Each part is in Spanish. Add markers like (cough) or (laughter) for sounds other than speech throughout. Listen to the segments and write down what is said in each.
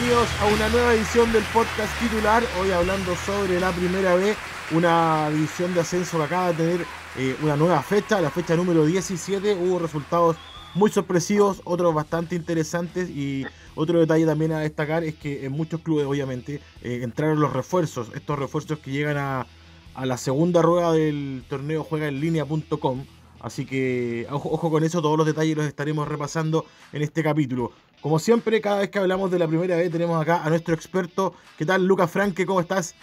bienvenidos a una nueva edición del podcast titular. Hoy hablando sobre la primera B, una división de ascenso que acaba de tener eh, una nueva fecha, la fecha número 17. Hubo resultados muy sorpresivos, otros bastante interesantes y otro detalle también a destacar es que en muchos clubes obviamente eh, entraron los refuerzos, estos refuerzos que llegan a, a la segunda rueda del torneo juega en línea.com. Así que ojo, con eso, todos los detalles los estaremos repasando en este capítulo. Como siempre, cada vez que hablamos de la primera vez, tenemos acá a nuestro experto. ¿Qué tal, Lucas Franque? ¿Cómo estás?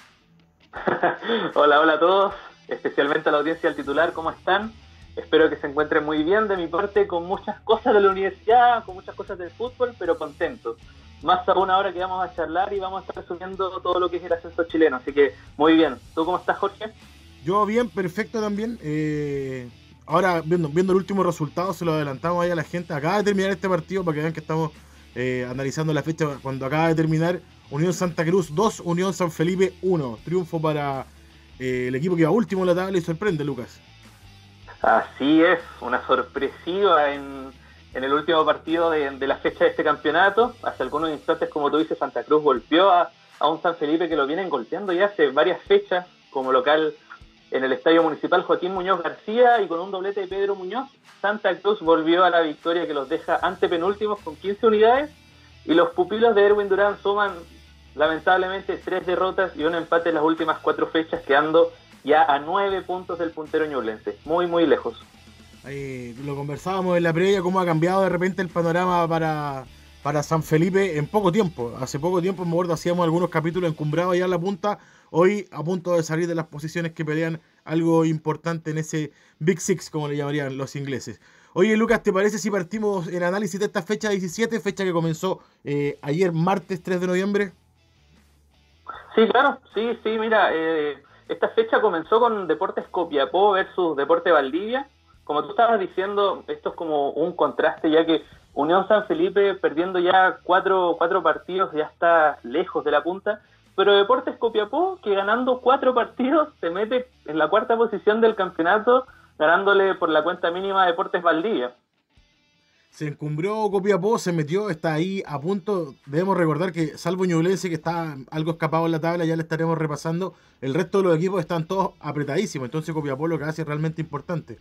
(laughs) hola, hola a todos, especialmente a la audiencia del titular, ¿cómo están? Espero que se encuentren muy bien de mi parte, con muchas cosas de la universidad, con muchas cosas del fútbol, pero contentos. Más aún ahora que vamos a charlar y vamos a estar resumiendo todo lo que es el ascenso chileno. Así que muy bien. ¿Tú cómo estás, Jorge? Yo bien, perfecto también. Eh, ahora, viendo, viendo el último resultado, se lo adelantamos ahí a la gente. Acaba de terminar este partido para que vean que estamos eh, analizando la fecha cuando acaba de terminar. Unión Santa Cruz 2, Unión San Felipe 1. Triunfo para eh, el equipo que va último en la tabla y sorprende, Lucas. Así es, una sorpresiva en, el último partido de, la fecha de este campeonato. Hace algunos instantes, como tú dices, Santa Cruz golpeó a un San Felipe que lo vienen golpeando ya hace varias fechas como local en el Estadio Municipal Joaquín Muñoz García y con un doblete de Pedro Muñoz, Santa Cruz volvió a la victoria que los deja ante penúltimos con 15 unidades y los pupilos de Erwin Durán suman lamentablemente tres derrotas y un empate en las últimas cuatro fechas quedando ya a nueve puntos del puntero ñublense, muy muy lejos. lo conversábamos en la previa, cómo ha cambiado de repente el panorama para, para San Felipe en poco tiempo. Hace poco tiempo, me acuerdo, hacíamos algunos capítulos encumbrados allá en la punta hoy a punto de salir de las posiciones que pelean algo importante en ese Big Six, como le llamarían los ingleses. Oye, Lucas, ¿te parece si partimos el análisis de esta fecha 17, fecha que comenzó eh, ayer, martes 3 de noviembre? Sí, claro, sí, sí, mira, eh, esta fecha comenzó con Deportes Copiapó versus Deporte Valdivia. Como tú estabas diciendo, esto es como un contraste, ya que Unión San Felipe, perdiendo ya cuatro, cuatro partidos, ya está lejos de la punta pero Deportes Copiapó, que ganando cuatro partidos se mete en la cuarta posición del campeonato, ganándole por la cuenta mínima a Deportes Valdivia. Se encumbró Copiapó, se metió, está ahí a punto. Debemos recordar que, salvo Ñublense, que está algo escapado en la tabla, ya le estaremos repasando. El resto de los equipos están todos apretadísimos. Entonces, Copiapó lo que hace es realmente importante.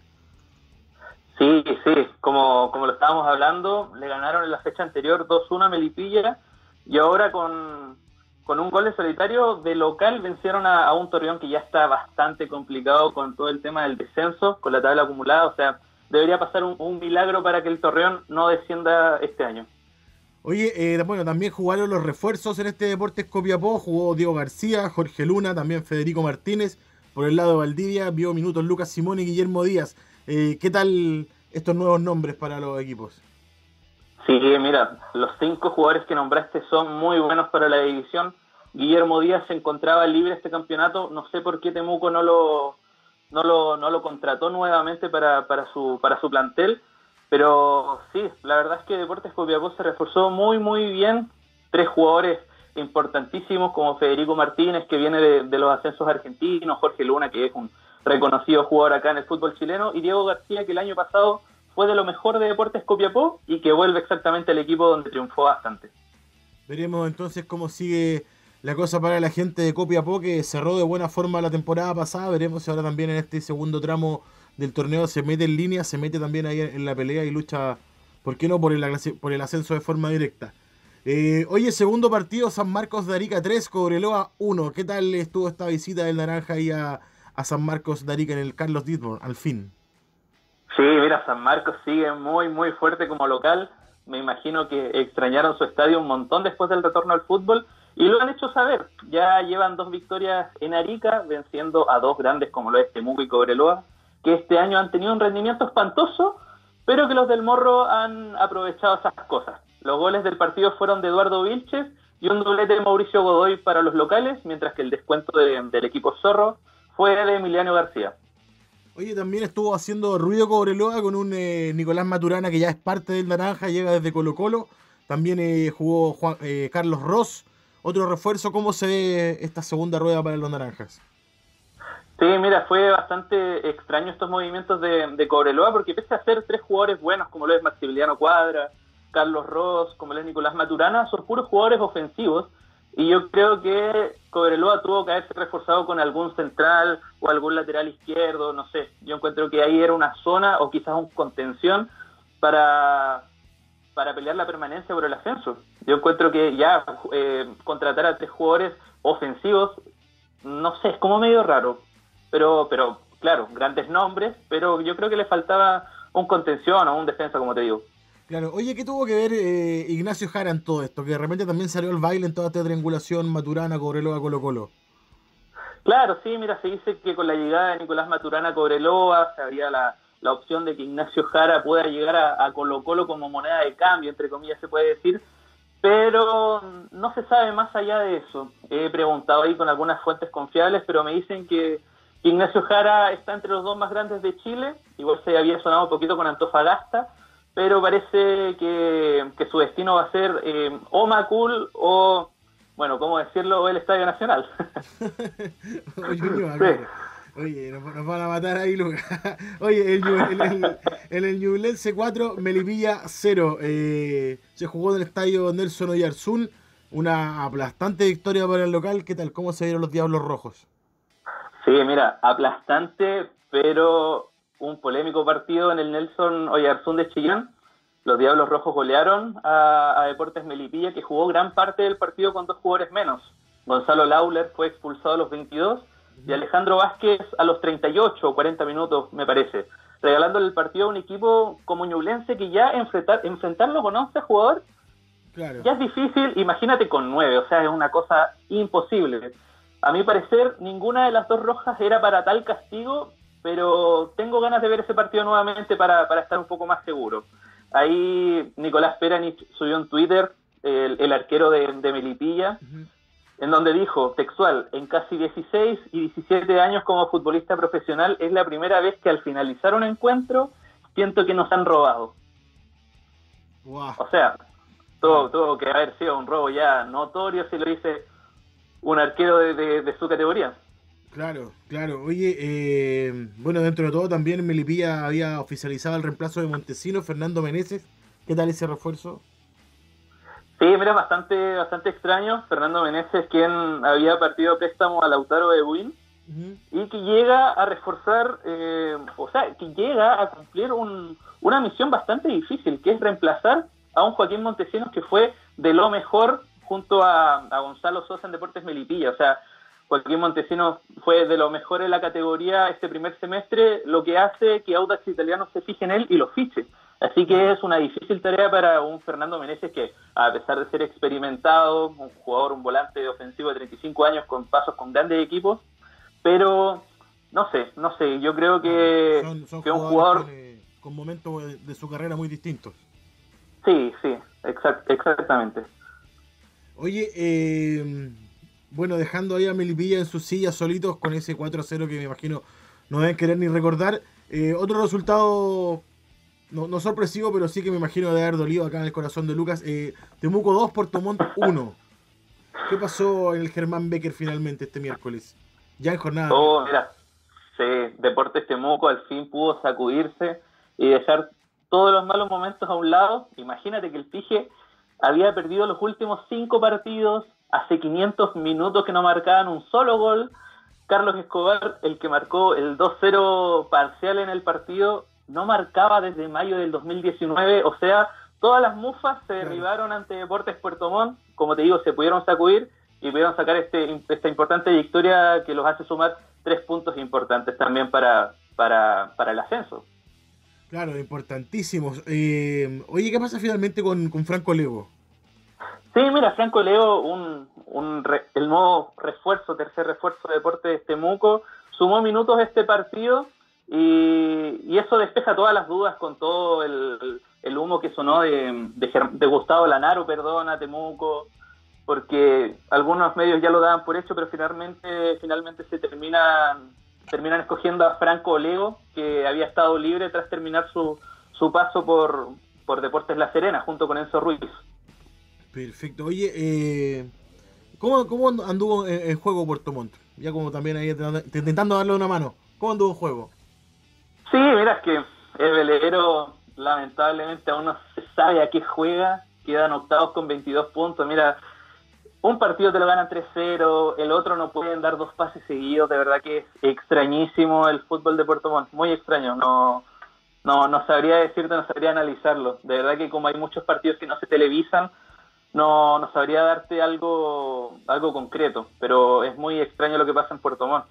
Sí, sí, como, como lo estábamos hablando, le ganaron en la fecha anterior 2-1 a Melipilla y ahora con, con un gol de solitario de local vencieron a, un Torreón que ya está bastante complicado con todo el tema del descenso, con la tabla acumulada, o sea, debería pasar un, milagro para que el Torreón no descienda este año. Oye, eh, bueno, también jugaron los refuerzos en este Deportes Copiapó, jugó Diego García, Jorge Luna, también Federico Martínez, por el lado de Valdivia, vio minutos Lucas Simón y Guillermo Díaz. Eh, ¿Qué tal estos nuevos nombres para los equipos? Sí, mira, los cinco jugadores que nombraste son muy buenos para la división. Guillermo Díaz se encontraba libre este campeonato. No sé por qué Temuco no lo, no lo, no lo contrató nuevamente para, para, su, para su plantel. Pero sí, la verdad es que Deportes Copiapó se reforzó muy, muy bien. Tres jugadores importantísimos como Federico Martínez, que viene de, de los ascensos argentinos, Jorge Luna, que es un reconocido jugador acá en el fútbol chileno, y Diego García, que el año pasado fue de lo mejor de Deportes Copiapó y que vuelve exactamente al equipo donde triunfó bastante. Veremos entonces cómo sigue la cosa para la gente de Copiapó que cerró de buena forma la temporada pasada. Veremos si ahora también en este segundo tramo del torneo se mete en línea, se mete también ahí en la pelea y lucha, ¿por qué no?, por el, ascenso de forma directa. Eh, oye, segundo partido, San Marcos de Arica 3, Cobreloa 1. ¿Qué tal estuvo esta visita del Naranja ahí a, San Marcos de Arica en el Carlos Ditborn, al fin? Sí, mira, San Marcos sigue muy, muy fuerte como local. Me imagino que extrañaron su estadio un montón después del retorno al fútbol y lo han hecho saber. Ya llevan dos victorias en Arica, venciendo a dos grandes como lo es Temuco y Cobreloa, que este año han tenido un rendimiento espantoso, pero que los del Morro han aprovechado esas cosas. Los goles del partido fueron de Eduardo Vilches y un doblete de Mauricio Godoy para los locales, mientras que el descuento del equipo Zorro fue de Emiliano García. Oye, también estuvo haciendo ruido Cobreloa con un eh, Nicolás Maturana que ya es parte del Naranja, llega desde Colo Colo. También eh, jugó eh, Carlos Ross. Otro refuerzo, ¿cómo se ve esta segunda rueda para los Naranjas? Sí, mira, fue bastante extraño estos movimientos de, de Cobreloa porque pese a ser tres jugadores buenos como lo es Maximiliano Cuadra, Carlos Ross, como el Nicolás Maturana, son puros jugadores ofensivos. Y yo creo que Cobreloa tuvo que haberse reforzado con algún central o algún lateral izquierdo, no sé. Yo encuentro que ahí era una zona o quizás un contención para, para pelear la permanencia por el ascenso. Yo encuentro que ya eh, contratar a tres jugadores ofensivos, no sé, es como medio raro. Pero, pero claro, grandes nombres, pero yo creo que le faltaba un contención o un defensa, como te digo. Claro, oye, ¿qué tuvo que ver eh, Ignacio Jara en todo esto? Que de repente también salió el baile en toda esta triangulación Maturana, Cobreloa, Colo Colo. Claro, sí, mira, se dice que con la llegada de Nicolás Maturana a Cobreloa se había la, la opción de que Ignacio Jara pueda llegar a, Colo Colo como moneda de cambio, entre comillas se puede decir, pero no se sabe más allá de eso. He preguntado ahí con algunas fuentes confiables, pero me dicen que Ignacio Jara está entre los dos más grandes de Chile, igual se había sonado un poquito con Antofagasta, pero parece que, su destino va a ser eh, o Macul o, bueno, ¿cómo decirlo?, o el Estadio Nacional. (laughs) Oye, nos, van a matar ahí, Lucas. (laughs) Oye, el, el, el, el Ñublense 4, Melipilla 0. Eh, se jugó en el estadio Nelson Oyarzún. Una aplastante victoria para el local. ¿Qué tal? ¿Cómo se vieron los Diablos Rojos? Sí, mira, aplastante, pero un polémico partido en el Nelson Oyarzún de Chillán. Los Diablos Rojos golearon a, Deportes Melipilla, que jugó gran parte del partido con dos jugadores menos. Gonzalo Lauler fue expulsado a los 22 y Alejandro Vázquez a los 38 o 40 minutos, me parece, regalándole el partido a un equipo como Ñublense que ya enfrentar, enfrentarlo con 11 jugadores ya es difícil, imagínate con 9, o sea, es una cosa imposible. A mi parecer, ninguna de las dos rojas era para tal castigo pero tengo ganas de ver ese partido nuevamente para, estar un poco más seguro. Ahí Nicolás Peranich subió en Twitter, el, arquero de, Melipilla, en donde dijo, textual, en casi 16 y 17 años como futbolista profesional es la primera vez que al finalizar un encuentro siento que nos han robado. O sea, tuvo, que haber sido un robo ya notorio si lo dice un arquero de su categoría. Claro, claro. Oye, eh, bueno, dentro de todo también Melipilla había oficializado el reemplazo de Montesino, Fernando Meneses. ¿Qué tal ese refuerzo? Sí, mira, bastante, bastante extraño. Fernando Meneses, quien había partido préstamo a Lautaro de Buin, y que llega a reforzar, eh, o sea, que llega a cumplir una misión bastante difícil, que es reemplazar a un Joaquín Montesinos que fue de lo mejor junto a, a Gonzalo Sosa en Deportes Melipilla. O sea, Joaquín Montesino fue de lo mejor en la categoría este primer semestre, lo que hace que Audax Italiano se fije en él y lo fiche. Así que es una difícil tarea para un Fernando Meneses que, a pesar de ser experimentado, un jugador, un volante ofensivo de 35 años con pasos con grandes equipos, pero no sé, no sé, yo creo que, un jugador... Con, momentos de su carrera muy distintos. Sí, sí, exactamente. Oye, eh bueno, dejando ahí a Melipilla en su silla solitos con ese 4-0 que me imagino no deben querer ni recordar. Eh, otro resultado, no, sorpresivo, pero sí que me imagino de haber dolido acá en el corazón de Lucas. Eh, Temuco 2, Puerto Montt 1. ¿Qué pasó en el Germán Becker finalmente este miércoles? Ya en jornada. Oh, mira, sí, Deportes Temuco al fin pudo sacudirse y dejar todos los malos momentos a un lado. Imagínate que el Pige había perdido los últimos cinco partidos, hace 500 minutos que no marcaban un solo gol. Carlos Escobar, el que marcó el 2-0 parcial en el partido, no marcaba desde mayo del 2019, o sea, todas las mufas se derribaron ante Deportes Puerto Montt, como te digo, se pudieron sacudir y pudieron sacar este, esta importante victoria que los hace sumar tres puntos importantes también para, para, para el ascenso. Claro, importantísimos. Eh, oye, ¿qué pasa finalmente con, con Franco Levo? Sí, mira, Franco Leo, un, un el nuevo refuerzo, tercer refuerzo de Deportes de Temuco, sumó minutos este partido y, eso despeja todas las dudas con todo el, humo que sonó de, de, Gustavo Lanaro, perdona, Temuco, porque algunos medios ya lo daban por hecho, pero finalmente, finalmente se terminan, terminan escogiendo a Franco Leo, que había estado libre tras terminar su, su paso por, por Deportes La Serena, junto con Enzo Ruiz. Perfecto. Oye, eh, ¿cómo, ¿cómo, anduvo el juego Puerto Montt? Ya como también ahí intentando darle una mano. ¿Cómo anduvo el juego? Sí, es que el velero lamentablemente aún no se sabe a qué juega, quedan octavos con 22 puntos. Mira, un partido te lo ganan 3-0, el otro no pueden dar dos pases seguidos, de verdad que es extrañísimo el fútbol de Puerto Montt, muy extraño, no, no, no sabría decirte, no sabría analizarlo, de verdad que como hay muchos partidos que no se televisan, no, no sabría darte algo, algo concreto, pero es muy extraño lo que pasa en Puerto Montt.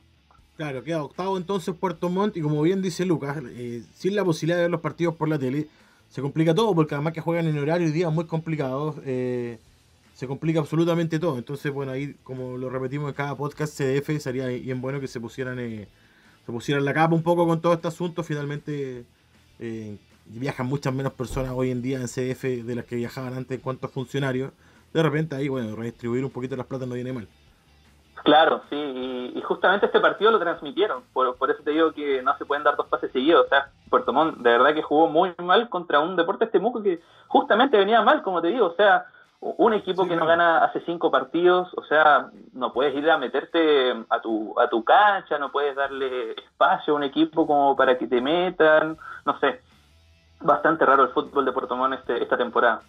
Claro, queda octavo entonces Puerto Montt y como bien dice Lucas, eh, sin la posibilidad de ver los partidos por la tele, se complica todo porque además que juegan en horario y días muy complicados. Eh, se complica absolutamente todo. Entonces, bueno, ahí como lo repetimos en cada podcast, CDF sería bien bueno que se pusieran eh, se pusieran la capa un poco con todo este asunto. Finalmente eh, viajan muchas menos personas hoy en día en CDF de las que viajaban antes en cuanto a funcionarios. De repente ahí, bueno, redistribuir un poquito las plata no viene mal. Claro, sí, y, justamente este partido lo transmitieron, por, por, eso te digo que no se pueden dar dos pases seguidos, o sea, Puerto Montt de verdad que jugó muy mal contra un deporte este Temuco que justamente venía mal, como te digo, o sea, un equipo que no gana hace cinco partidos, o sea, no puedes ir a meterte a tu, a tu cancha, no puedes darle espacio a un equipo como para que te metan, no sé. Bastante raro el fútbol de Puerto Montt este, esta temporada.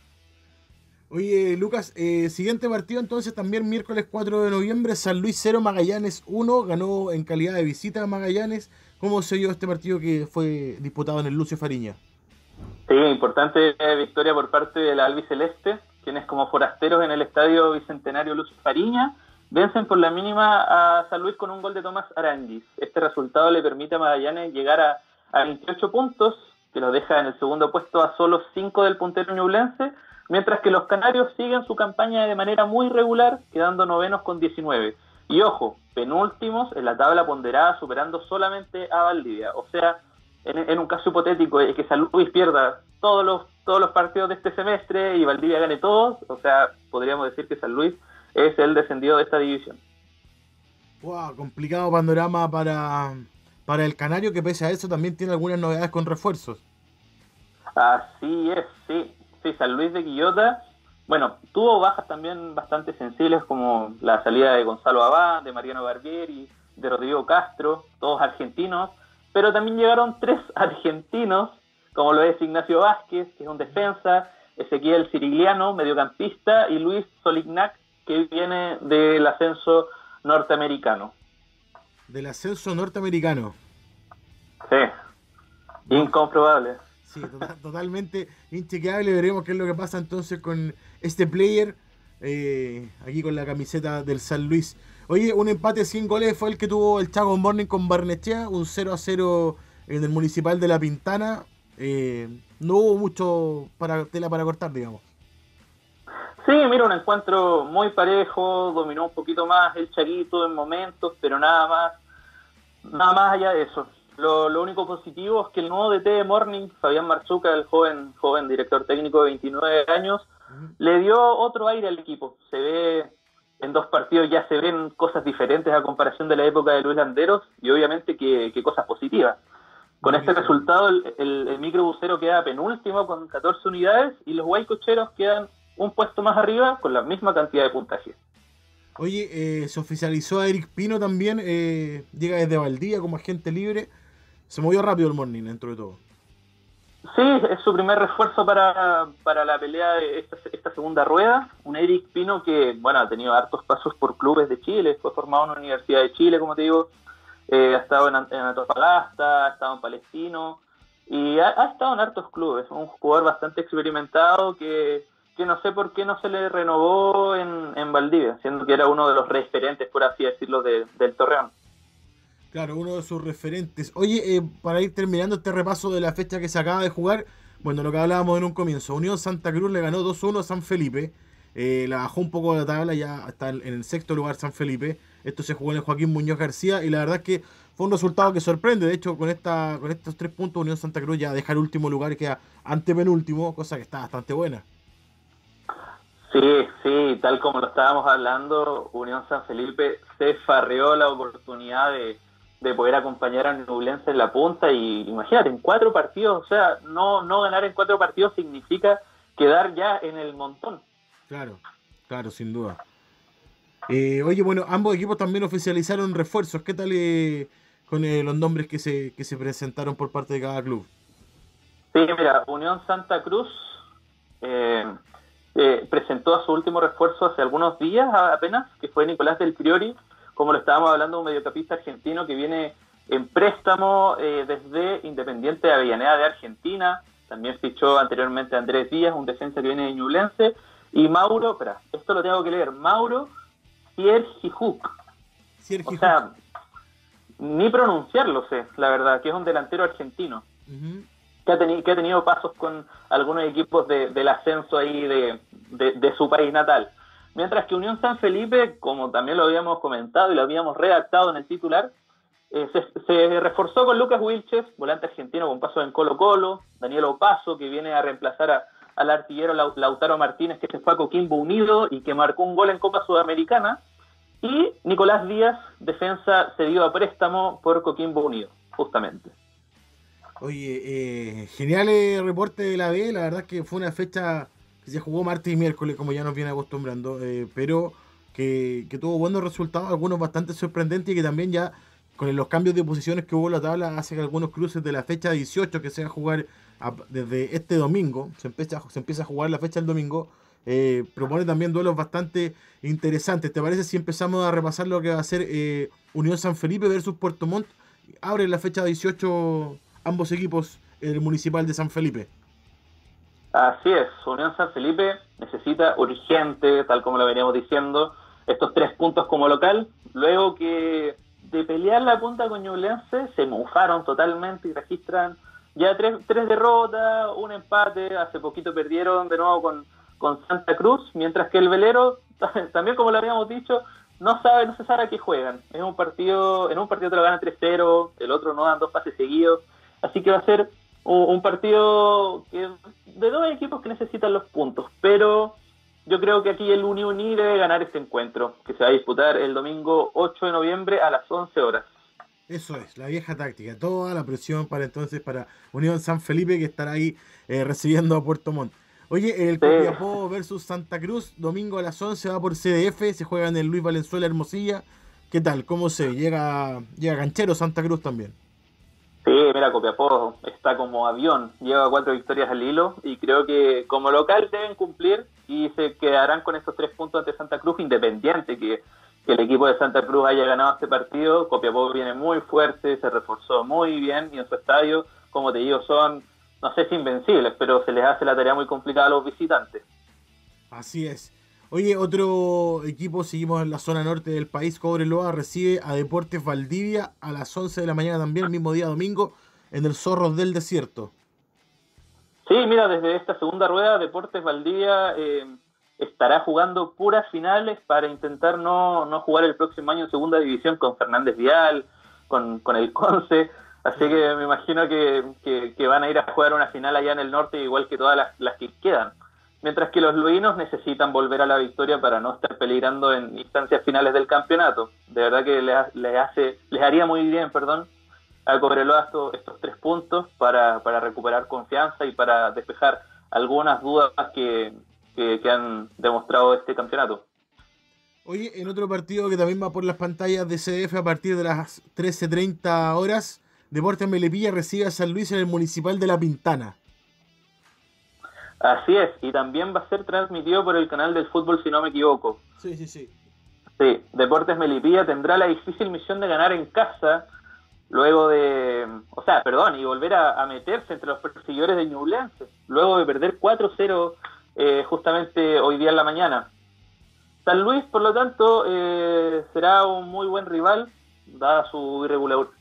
Oye, Lucas, eh, siguiente partido entonces también miércoles 4 de noviembre, San Luis 0, Magallanes 1, ganó en calidad de visita a Magallanes. ¿Cómo se dio este partido que fue disputado en el Lucio Fariña? Sí, importante victoria por parte del albiceleste, quienes como forasteros en el estadio Bicentenario Luz Fariña vencen por la mínima a San Luis con un gol de Tomás Aranguis. Este resultado le permite a Magallanes llegar a, 28 puntos, que lo deja en el segundo puesto a solo 5 del puntero ñublense, mientras que los canarios siguen su campaña de manera muy regular, quedando novenos con 19. Y ojo, penúltimos en la tabla ponderada, superando solamente a Valdivia. O sea, en, un caso hipotético es que San Luis pierda todos los todos los partidos de este semestre y Valdivia gane todos, o sea, podríamos decir que San Luis es el descendido de esta división. Wow, complicado panorama para, para el Canario, que pese a eso también tiene algunas novedades con refuerzos. Así es, sí. Sí, San Luis de Quillota, bueno, tuvo bajas también bastante sensibles como la salida de Gonzalo Abad, de Mariano Barbieri, de Rodrigo Castro, todos argentinos, pero también llegaron tres (laughs) argentinos como lo es Ignacio Vázquez, que es un defensa, Ezequiel Cirigliano, mediocampista, y Luis Solignac, que viene del ascenso norteamericano. Del ascenso norteamericano. Sí, incomprobable. Sí, totalmente inchequeable. Veremos qué es lo que pasa entonces con este player, eh, aquí con la camiseta del San Luis. Oye, un empate sin goles fue el que tuvo el Chago Morning con Barnechea, un 0 a 0 en el Municipal de La Pintana eh, no hubo mucho para tela para cortar, digamos. Sí, mira, un encuentro muy parejo, dominó un poquito más el Chaguito en momentos, pero nada más, nada más allá de eso. Lo, único positivo es que el nuevo DT de Morning, Fabián Marzuca, el joven, joven director técnico de 29 años, le dio otro aire al equipo. Se ve en dos partidos ya se ven cosas diferentes a comparación de la época de Luis Landeros y obviamente que cosas positivas. Con este resultado, el, el, microbusero queda penúltimo con 14 unidades y los guaycocheros quedan un puesto más arriba con la misma cantidad de puntaje. Oye, eh, se oficializó a Eric Pino también, eh, llega desde Valdía como agente libre. Se movió rápido el Morning dentro de todo. Sí, es su primer refuerzo para, la pelea de esta, segunda rueda. Un Eric Pino que, bueno, ha tenido hartos pasos por clubes de Chile, fue formado en la Universidad de Chile, como te digo, eh, ha estado en, en, Antofagasta, ha estado en Palestino y ha, estado en hartos clubes. Un jugador bastante experimentado que, no sé por qué no se le renovó en, en Valdivia, siendo que era uno de los referentes, por así decirlo, del Torreón. Claro, uno de sus referentes. Oye, eh, para ir terminando este repaso de la fecha que se acaba de jugar, bueno, lo que hablábamos en un comienzo, Unión Santa Cruz le ganó 2-1 a San Felipe, eh, la bajó un poco de la tabla, ya está en el sexto lugar San Felipe. Esto se jugó en el Joaquín Muñoz García y la verdad es que fue un resultado que sorprende. De hecho, con esta con estos tres puntos, Unión Santa Cruz ya deja el último lugar y queda antepenúltimo, cosa que está bastante buena. Sí, sí, tal como lo estábamos hablando, Unión San Felipe se farreó la oportunidad de, poder acompañar a Nublense en la punta y imagínate, en cuatro partidos, o sea, no, no ganar en cuatro partidos significa quedar ya en el montón. Claro, claro, sin duda. Eh, oye, bueno, ambos equipos también oficializaron refuerzos. ¿Qué tal eh, con eh, los nombres que se, que se presentaron por parte de cada club? Sí, mira, Unión Santa Cruz eh, eh, presentó a su último refuerzo hace algunos días apenas, que fue Nicolás del Priori, como lo estábamos hablando, un mediocampista argentino que viene en préstamo desde Independiente de Avellaneda de Argentina, también fichó anteriormente a Andrés Díaz, un defensa que viene de Ñublense, y Mauro, espera, esto lo tengo que leer, Mauro Siergijuk. O sea, ni pronunciarlo sé, la verdad, que es un delantero argentino. que, ha que, ha tenido pasos con algunos equipos del ascenso ahí de, su país natal. Mientras que Unión San Felipe, como también lo habíamos comentado y lo habíamos redactado en el titular, eh, se, reforzó con Lucas Wilches, volante argentino con paso en Colo Colo, Daniel Opaso, que viene a reemplazar al artillero Lautaro Martínez, que se fue a Coquimbo Unido y que marcó un gol en Copa Sudamericana, y Nicolás Díaz, defensa cedido a préstamo por Coquimbo Unido, justamente. Oye, eh, genial el reporte de la B, la verdad es que fue una fecha que se jugó martes y miércoles, como ya nos viene acostumbrando, eh, pero que, tuvo buenos resultados, algunos bastante sorprendentes y que también ya con los cambios de posiciones que hubo en la tabla hace que algunos cruces de la fecha 18 que se va a jugar desde este domingo, se empieza, se empieza a jugar la fecha del domingo, eh, propone también duelos bastante interesantes. ¿Te parece si empezamos a repasar lo que va a ser eh, Unión San Felipe versus Puerto Montt? Abre la fecha 18 ambos equipos, el municipal de San Felipe. Así es, Unión San Felipe necesita urgente, tal como lo veníamos diciendo, estos tres puntos como local, luego que de pelear la punta con Ñublense se mufaron totalmente y registran ya tres, tres derrotas, un empate, hace poquito perdieron de nuevo con con Santa Cruz, mientras que el velero, (laughs) también como lo habíamos dicho, no sabe, no se sabe a qué juegan. Es un partido, en un partido te lo ganan 3-0, el otro no dan dos pases seguidos, así que va a ser un, partido que, de dos equipos que necesitan los puntos, pero yo creo que aquí el Unión debe ganar este encuentro, que se va a disputar el domingo 8 de noviembre a las 11 horas. Eso es, la vieja táctica, toda la presión para entonces para Unión San Felipe que estará ahí eh, recibiendo a Puerto Montt. Oye, el Copiapó versus Santa Cruz, domingo a las 11 va por CDF, se juega en el Luis Valenzuela Hermosilla. ¿Qué tal? ¿Cómo se llega? Llega ganchero Santa Cruz también. Sí, mira, Copiapó está como avión, lleva cuatro victorias al hilo y creo que como local deben cumplir y se quedarán con esos tres puntos ante Santa Cruz, independiente que, que el equipo de Santa Cruz haya ganado este partido. Copiapó viene muy fuerte, se reforzó muy bien y en su estadio, como te digo, son no sé si invencibles, pero se les hace la tarea muy complicada a los visitantes. Así es. Oye, otro equipo, seguimos en la zona norte del país, Cobreloa recibe a Deportes Valdivia a las 11 de la mañana también, el mismo día domingo, en el Zorros del Desierto. Sí, mira, desde esta segunda rueda, Deportes Valdivia eh, estará jugando puras finales para intentar no, no jugar el próximo año en segunda división con Fernández Vial, con, con el Conce. Así que me imagino que, van a ir a jugar una final allá en el norte, igual que todas las, que quedan. Mientras que los luinos necesitan volver a la victoria para no estar peligrando en instancias finales del campeonato. De verdad que les, hace, les haría muy bien, perdón, a Cobreloa estos, estos tres puntos para, recuperar confianza y para despejar algunas dudas que, que han demostrado este campeonato. Oye, en otro partido que también va por las pantallas de CDF a partir de las 13.30 horas, Deportes Melipilla recibe a San Luis en el Municipal de La Pintana. Así es, y también va a ser transmitido por el canal del fútbol, si no me equivoco. Sí, sí, sí. Sí, Deportes Melipilla tendrá la difícil misión de ganar en casa, luego de, o sea, perdón, y volver a, meterse entre los perseguidores de Ñublense, luego de perder 4-0 eh, justamente hoy día en la mañana. San Luis, por lo tanto, eh, será un muy buen rival, dada su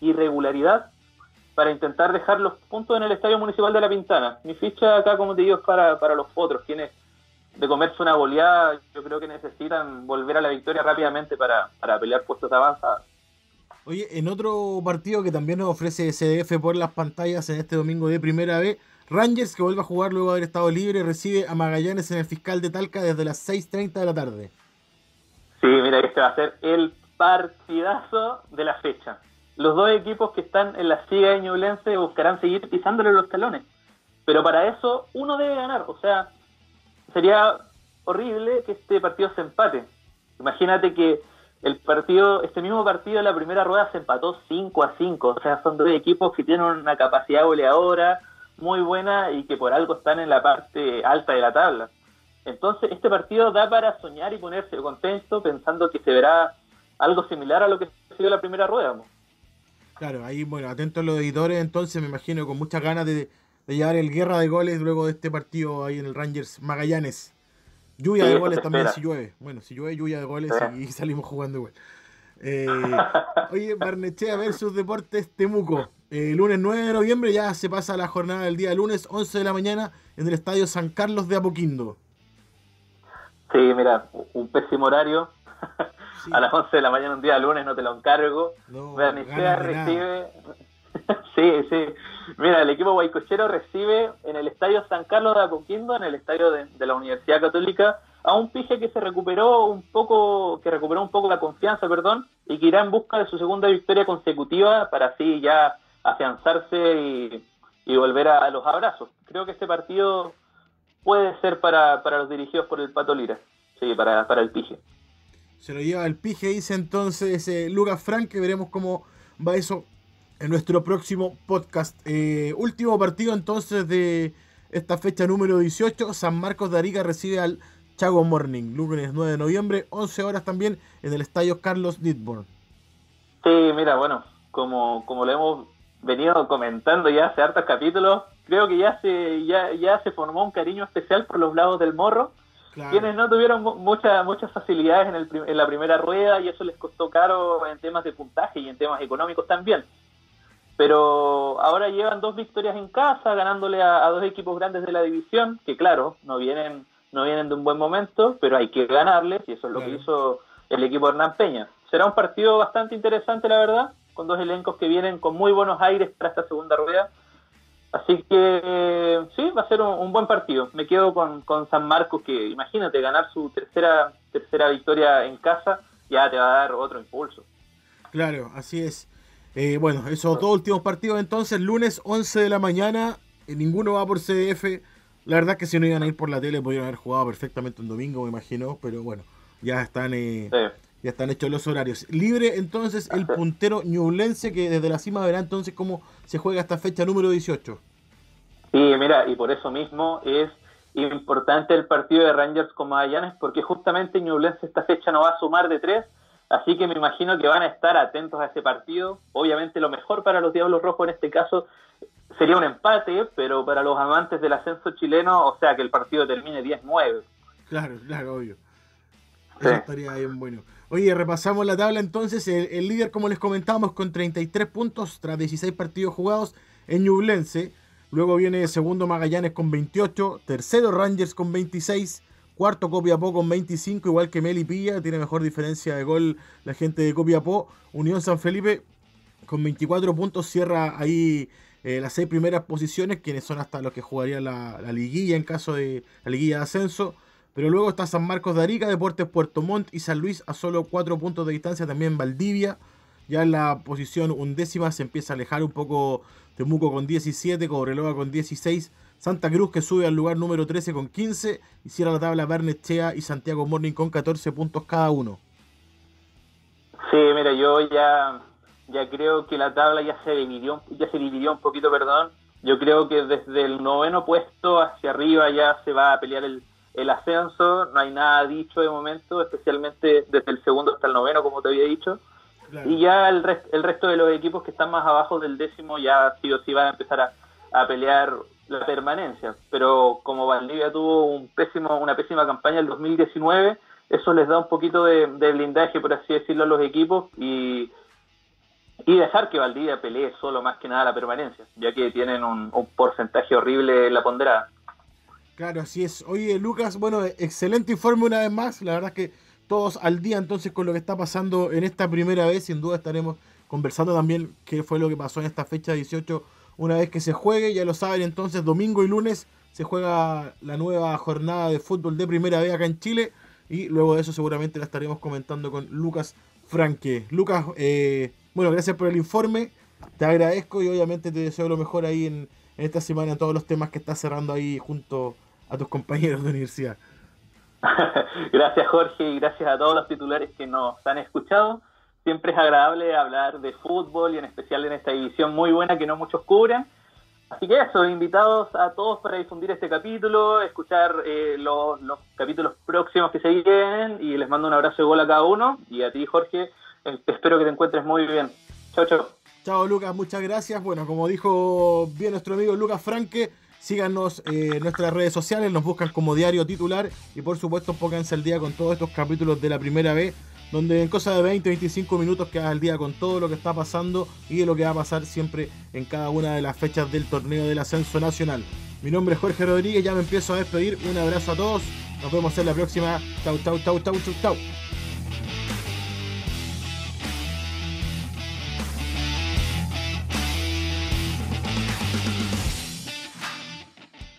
irregularidad, para intentar dejar los puntos en el Estadio Municipal de La Pintana. Mi ficha acá, como te digo, es para, para los otros, quienes de comerse una goleada, yo creo que necesitan volver a la victoria rápidamente para, para pelear puestos de. Oye, en otro partido que también nos ofrece CDF por las pantallas en este domingo de primera vez, Rangers, que vuelve a jugar luego de haber estado libre, recibe a Magallanes en el fiscal de Talca desde las 6.30 de la tarde. Sí, mira, este va a ser el partidazo de la fecha los dos equipos que están en la siga de Ñublense buscarán seguir pisándole los talones. Pero para eso uno debe ganar. O sea, sería horrible que este partido se empate. Imagínate que el partido, este mismo partido de la primera rueda se empató 5 a 5. O sea, son dos equipos que tienen una capacidad goleadora, muy buena y que por algo están en la parte alta de la tabla. Entonces, este partido da para soñar y ponerse contento pensando que se verá algo similar a lo que ha sido la primera rueda. Claro, ahí, bueno, atentos los editores, entonces me imagino con muchas ganas de, llevar el guerra de goles luego de este partido ahí en el Rangers Magallanes. Lluvia de goles también si llueve. Bueno, si llueve, lluvia de goles y salimos jugando igual. Eh, (laughs) oye, Barnechea versus Deportes Temuco. Eh, lunes 9 de noviembre ya se pasa la jornada del día lunes, 11 de la mañana, en el estadio San Carlos de Apoquindo. Sí, mira, un pésimo horario. (laughs) A las 11 de la mañana un día lunes no te lo encargo. No, recibe... (laughs) sí, sí. Mira, el equipo guaycochero recibe en el estadio San Carlos de Apoquindo, en el estadio de, la Universidad Católica, a un pije que se recuperó un poco, que recuperó un poco la confianza, perdón, y que irá en busca de su segunda victoria consecutiva para así ya afianzarse y, volver a, los abrazos. Creo que este partido puede ser para, para los dirigidos por el Pato Lira, sí, para, para el pije. Se lo lleva el pije, dice entonces eh, Lucas Frank, que veremos cómo va eso en nuestro próximo podcast. Eh, último partido entonces de esta fecha número 18. San Marcos de Arica recibe al Chago Morning, lunes 9 de noviembre, 11 horas también en el estadio Carlos Ditborn. Sí, mira, bueno, como, como lo hemos venido comentando ya hace hartos capítulos, creo que ya se, ya, ya se formó un cariño especial por los lados del morro. Quienes no tuvieron muchas muchas facilidades en, el, en la primera rueda y eso les costó caro en temas de puntaje y en temas económicos también pero ahora llevan dos victorias en casa, ganándole a, dos equipos grandes de la división, que claro, no vienen, no vienen de un buen momento, pero hay que ganarles, y eso es lo que hizo el equipo Hernán Peña. Será un partido bastante interesante, la verdad, con dos elencos que vienen con muy buenos aires para esta segunda rueda. Así que sí, va a ser un, buen partido. Me quedo con, con, San Marcos, que imagínate, ganar su tercera, tercera victoria en casa ya te va a dar otro impulso. Claro, así es. Eh, bueno, esos dos últimos partidos entonces, lunes 11 de la mañana, eh, ninguno va por CDF. La verdad que si no iban a ir por la tele podrían haber jugado perfectamente un domingo, me imagino, pero bueno, ya están eh, ya están hechos los horarios. Libre entonces el puntero ñublense que desde la cima verá entonces cómo se juega esta fecha número 18. Sí, mira, y por eso mismo es importante el partido de Rangers con Magallanes porque justamente Ñublense esta fecha no va a sumar de tres Así que me imagino que van a estar atentos a ese partido. Obviamente lo mejor para los Diablos Rojos en este caso sería un empate, pero para los amantes del ascenso chileno, o sea, que el partido termine 10-9. Claro, claro, obvio. Eso estaría bien bueno. Oye, repasamos la tabla entonces. El, líder, como les comentábamos, con 33 puntos tras 16 partidos jugados en Ñublense. Luego viene segundo Magallanes con 28, tercero Rangers con 26, Cuarto Copiapó con 25, igual que Melipilla, tiene mejor diferencia de gol la gente de Copiapó. Unión San Felipe con 24 puntos cierra ahí eh, las seis primeras posiciones, quienes son hasta los que jugarían la, liguilla en caso de la liguilla de ascenso. Pero luego está San Marcos de Arica, Deportes Puerto Montt y San Luis a solo 4 puntos de distancia, también Valdivia. Ya en la posición undécima se empieza a alejar un poco Temuco con 17, Cobreloa con 16, Santa Cruz que sube al lugar número 13 con 15 y cierra la tabla Chea y Santiago Morning con 14 puntos cada uno. Sí, mira, yo ya, ya creo que la tabla ya se dividió, ya se dividió un poquito, perdón. Yo creo que desde el noveno puesto hacia arriba ya se va a pelear el, el ascenso, no hay nada dicho de momento, especialmente desde el segundo hasta el noveno, como te había dicho. Y ya el, el resto de los equipos que están más abajo del décimo ya sí o sí van a empezar a, a pelear la permanencia. Pero como Valdivia tuvo un pésimo, una pésima campaña el 2019, eso les da un poquito de, blindaje, por así decirlo, a los equipos y, y dejar que Valdivia pelee solo más que nada la permanencia, ya que tienen un, porcentaje horrible en la ponderada. Claro, así es. Oye, Lucas, bueno, excelente informe una vez más. La verdad es que todos al día entonces con lo que está pasando en esta primera vez. Sin duda estaremos conversando también qué fue lo que pasó en esta fecha 18 una vez que se juegue, ya lo saben entonces, domingo y lunes se juega la nueva jornada de fútbol de primera vez acá en Chile. Y luego de eso seguramente la estaremos comentando con Lucas Franque. Lucas, eh, bueno, gracias por el informe. Te agradezco y obviamente te deseo lo mejor ahí en, esta semana todos los temas que estás cerrando ahí junto a tus compañeros de universidad. (laughs) gracias Jorge y gracias a todos los titulares que nos han escuchado siempre es agradable hablar de fútbol y en especial en esta división muy buena que no muchos cubren. Así que eso, invitados a todos para difundir este capítulo, escuchar eh, los, los, capítulos próximos que se vienen y les mando un abrazo de gol a cada uno y a ti Jorge, eh, espero que te encuentres muy bien. Chao, chao. Chao Lucas, muchas gracias. Bueno, como dijo bien nuestro amigo Lucas Franque, síganos en nuestras redes sociales, nos buscan como diario titular y por supuesto pónganse al día con todos estos capítulos de la primera vez donde en cosa de 20, 25 minutos quedas al día con todo lo que está pasando y de lo que va a pasar siempre en cada una de las fechas del torneo del ascenso nacional. Mi nombre es Jorge Rodríguez, ya me empiezo a despedir. Un abrazo a todos. Nos vemos en la próxima. Chau, chau, chau, chau, chau, chau.